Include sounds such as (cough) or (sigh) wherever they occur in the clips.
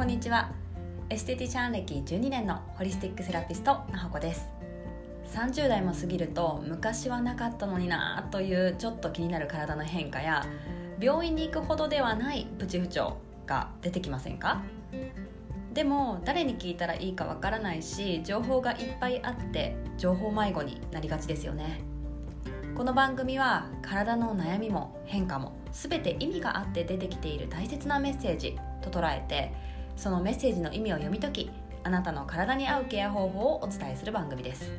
こんにちは。エステティシャン歴12年のホリスティックセラピストなほこです。30代も過ぎると昔はなかったのになというちょっと気になる体の変化や病院に行くほどではないプチ不調が出てきませんか？でも誰に聞いたらいいかわからないし情報がいっぱいあって情報迷子になりがちですよね。この番組は体の悩みも変化も全て意味があって出てきている大切なメッセージと捉えてそのメッセージの意味を読み解きあなたの体に合うケア方法をお伝えする番組です。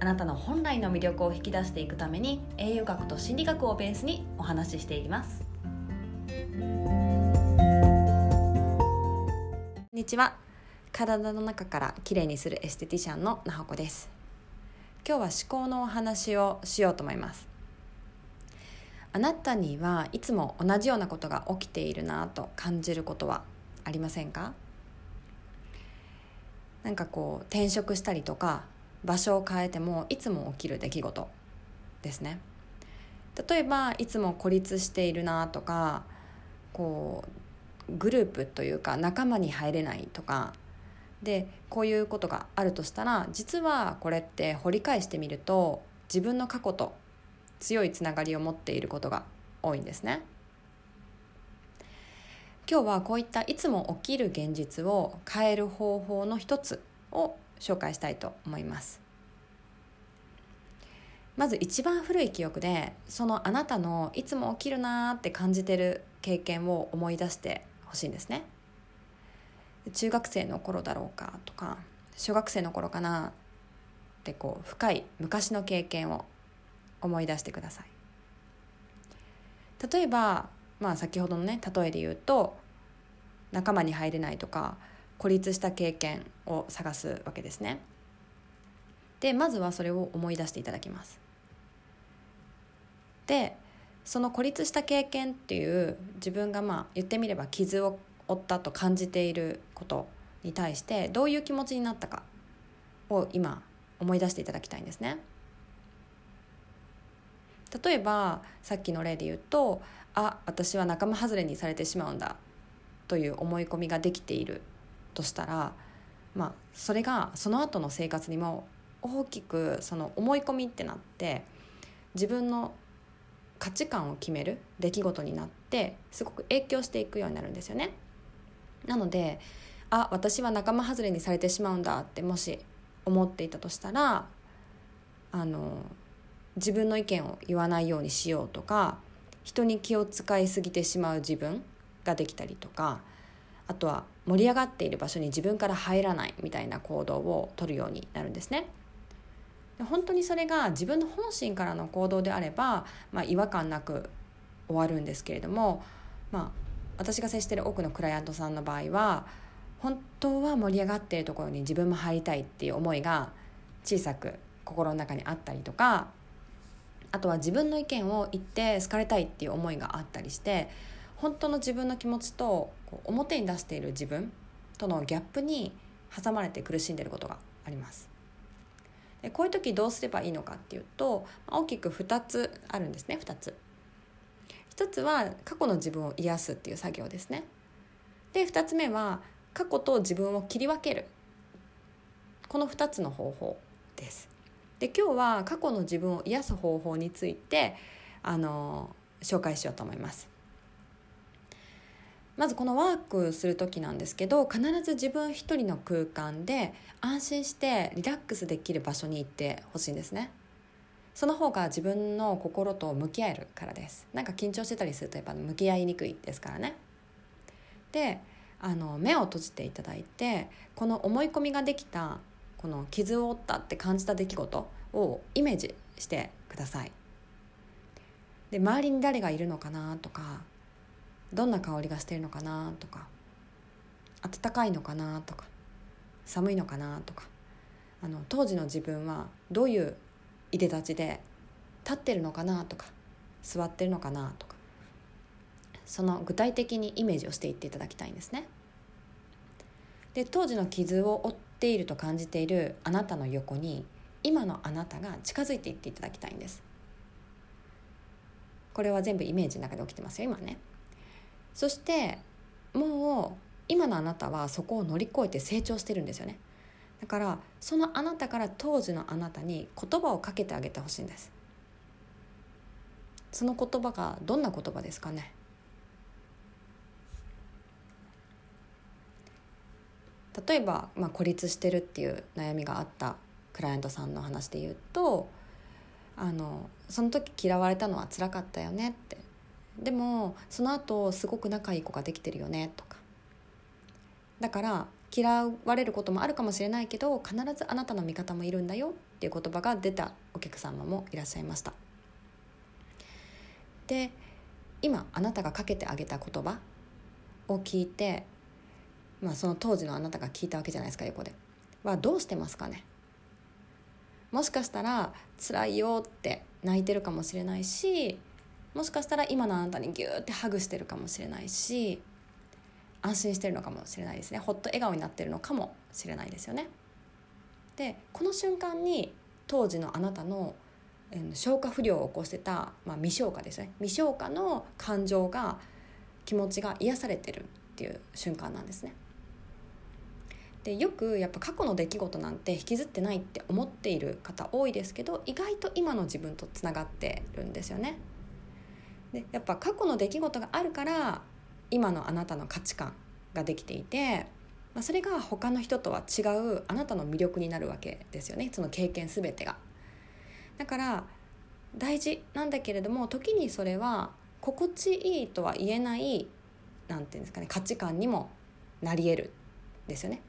あなたの本来の魅力を引き出していくために栄養学と心理学をベースにお話ししていきます。こんにちは。体の中からきれいにするエステティシャンのなほこです。今日は思考のお話をしようと思います。あなたにはいつも同じようなことが起きているなと感じることはありませんか？なんかこう転職したりとか場所を変えてもいつも起きる出来事ですね例えばいつも孤立しているなとかこうグループというか仲間に入れないとかでこういうことがあるとしたら実はこれって掘り返してみると自分の過去と強いつながりを持っていることが多いんですね。今日はこういったいつも起きる現実を変える方法の一つを紹介したいと思います。まず一番古い記憶でそのあなたのいつも起きるなーって感じてる経験を思い出してほしいんですね。中学生の頃だろうかとか小学生の頃かなってこう深い昔の経験を思い出してください。例えば、まあ、先ほどのね例えで言うと仲間に入れないとか孤立した経験を探すわけですねでまずはそれを思い出していただきますでその孤立した経験っていう自分がまあ言ってみれば傷を負ったと感じていることに対してどういう気持ちになったかを今思い出していただきたいんですね。例えばさっきの例で言うとあ私は仲間外れにされてしまうんだという思い込みができているとしたら、まあ、それがその後の生活にも大きくその思い込みってなって自分の価値観を決める出来事になってすごく影響していくようになるんですよね。なのであ私は仲間外れにされてしまうんだってもし思っていたとしたらあの自分の意見を言わないようにしようとか人に気を使いすぎてしまう自分ができたりとかあとは盛り上がっている場所に自分から入らないみたいな行動をとるようになるんですね。本当にそれが自分の本心からの行動であれば、まあ、違和感なく終わるんですけれども、まあ、私が接してる多くのクライアントさんの場合は本当は盛り上がっているところに自分も入りたいっていう思いが小さく心の中にあったりとかあとは自分の意見を言って好かれたいっていう思いがあったりして本当の自分の気持ちと表に出している自分とのギャップに挟まれて苦しんでいることがあります。でこういう時どうすればいいのかっていうと大きく2つあるんですね2つ。1つは過去の自分を癒すっていう作業ですね。で2つ目は過去と自分を切り分けるこの2つの方法です。で今日は過去の自分を癒す方法についてあの紹介しようと思います。まずこのワークする時なんですけど必ず自分一人の空間で安心してリラックスできる場所に行ってほしいんですね。その方が自分の心と向き合えるからです。なんか緊張してたりするとやっぱ向き合いにくいですからね。であの目を閉じていただいてこの思い込みができたこの傷を負ったって感じた出来事をイメージしてくださいで周りに誰がいるのかなとかどんな香りがしてるのかなとか暖かいのかなとか寒いのかなとかあの当時の自分はどういういでたちで立ってるのかなとか座ってるのかなとかその具体的にイメージをしていっていただきたいんですね。で当時の傷を負っていると感じているあなたの横に今のあなたが近づいていっていただきたいんです。これは全部イメージの中で起きてますよ今ね。そしてもう今のあなたはそこを乗り越えて成長してるんですよねだからそのあなたから当時のあなたに言葉をかけてあげてほしいんですその言葉がどんな言葉ですかね例えば、まあ、孤立してるっていう悩みがあったクライアントさんの話で言うとあのその時嫌われたのは辛かったよねって。でもその後すごく仲いい子ができてるよねとか。だから嫌われることもあるかもしれないけど必ずあなたの味方もいるんだよっていう言葉が出たお客様もいらっしゃいました。で今あなたがかけてあげた言葉を聞いて、まあ、その当時のあなたが聞いたわけじゃないですか横で。はどうしてますかね？もしかしたら辛いよって泣いてるかもしれないしもしかしたら今のあなたにギューってハグしてるかもしれないし安心してるのかもしれないですねほっと笑顔になってるのかもしれないですよね。でこの瞬間に当時のあなたの消化不良を起こしてた、まあ、未消化ですね未消化の感情が気持ちが癒されてるっていう瞬間なんですね。でよくやっぱ過去の出来事なんて引きずってないって思っている方多いですけど意外と今の自分とつながってるんですよね。でやっぱ過去の出来事があるから今のあなたの価値観ができていて、まあ、それが他の人とは違うあなたの魅力になるわけですよねその経験全てが。だから大事なんだけれども時にそれは心地いいとは言えないなんていうんですかね価値観にもなり得るんですよね。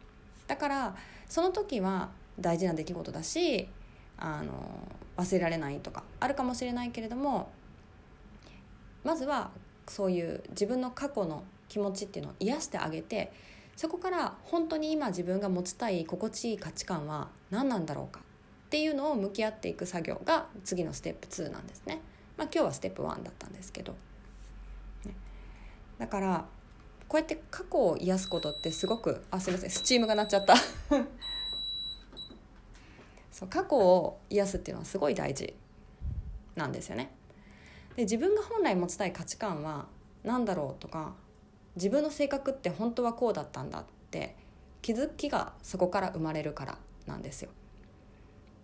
だからその時は大事な出来事だしあの忘れられないとかあるかもしれないけれどもまずはそういう自分の過去の気持ちっていうのを癒してあげてそこから本当に今自分が持ちたい心地いい価値観は何なんだろうかっていうのを向き合っていく作業が次のステップ2なんですね。まあ、今日はステップ1だったんですけど、だからこうやって過去を癒すことってすごくあすいませんスチームが鳴っちゃった (laughs) そう過去を癒すっていうのはすごい大事なんですよね。で自分が本来持ちたい価値観は何だろうとか自分の性格って本当はこうだったんだって気づきがそこから生まれるからなんですよ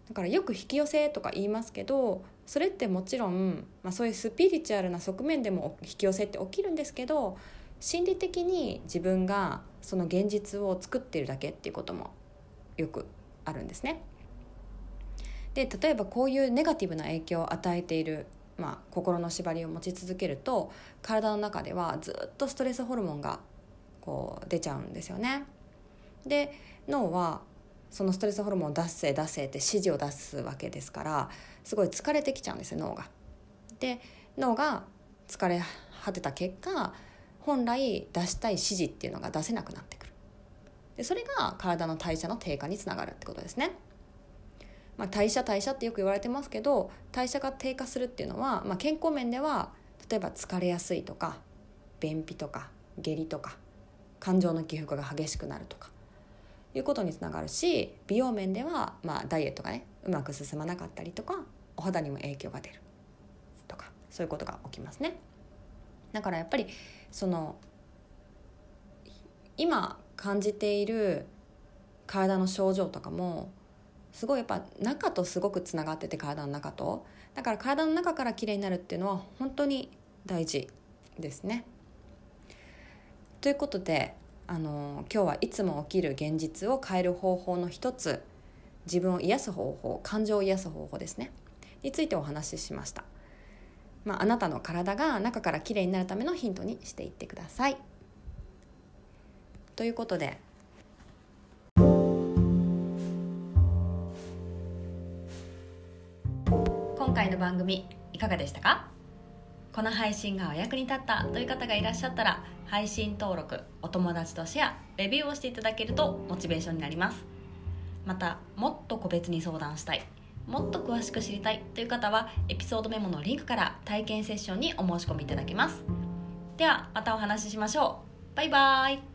だからよく引き寄せとか言いますけどそれってもちろん、まあ、そういうスピリチュアルな側面でも引き寄せって起きるんですけど心理的に自分がその現実を作ってるだけっていうこともよくあるんですね。で例えばこういうネガティブな影響を与えているまあ、心の縛りを持ち続けると体の中ではずっとストレスホルモンがこう出ちゃうんですよね。で脳はそのストレスホルモンを出せ出せって指示を出すわけですからすごい疲れてきちゃうんですよ脳が。で脳が疲れ果てた結果本来出したい指示っていうのが出せなくなってくるでそれが体の代謝の低下につながるってことですね。まあ、代謝代謝ってよく言われてますけど代謝が低下するっていうのは、まあ、健康面では例えば疲れやすいとか便秘とか下痢とか感情の起伏が激しくなるとかいうことにつながるし美容面では、まあ、ダイエットがねうまく進まなかったりとかお肌にも影響が出るとかそういうことが起きますね。だからやっぱりその今感じている体の症状とかもすごいやっぱ中とすごくつながってて体の中と。だから体の中から綺麗になるっていうのは本当に大事ですね。ということであの今日はいつも起きる現実を変える方法の一つ自分を癒す方法感情を癒す方法ですね。についてお話ししました、まあ、あなたの体が中から綺麗になるためのヒントにしていってください。ということで。今回の番組いかがでしたか？この配信がお役に立ったという方がいらっしゃったら配信登録お友達とシェアレビューをしていただけるとモチベーションになります。またもっと個別に相談したい。もっと詳しく知りたいという方はエピソードメモのリンクから体験セッションにお申し込みいただけます。ではまたお話ししましょう。バイバーイ。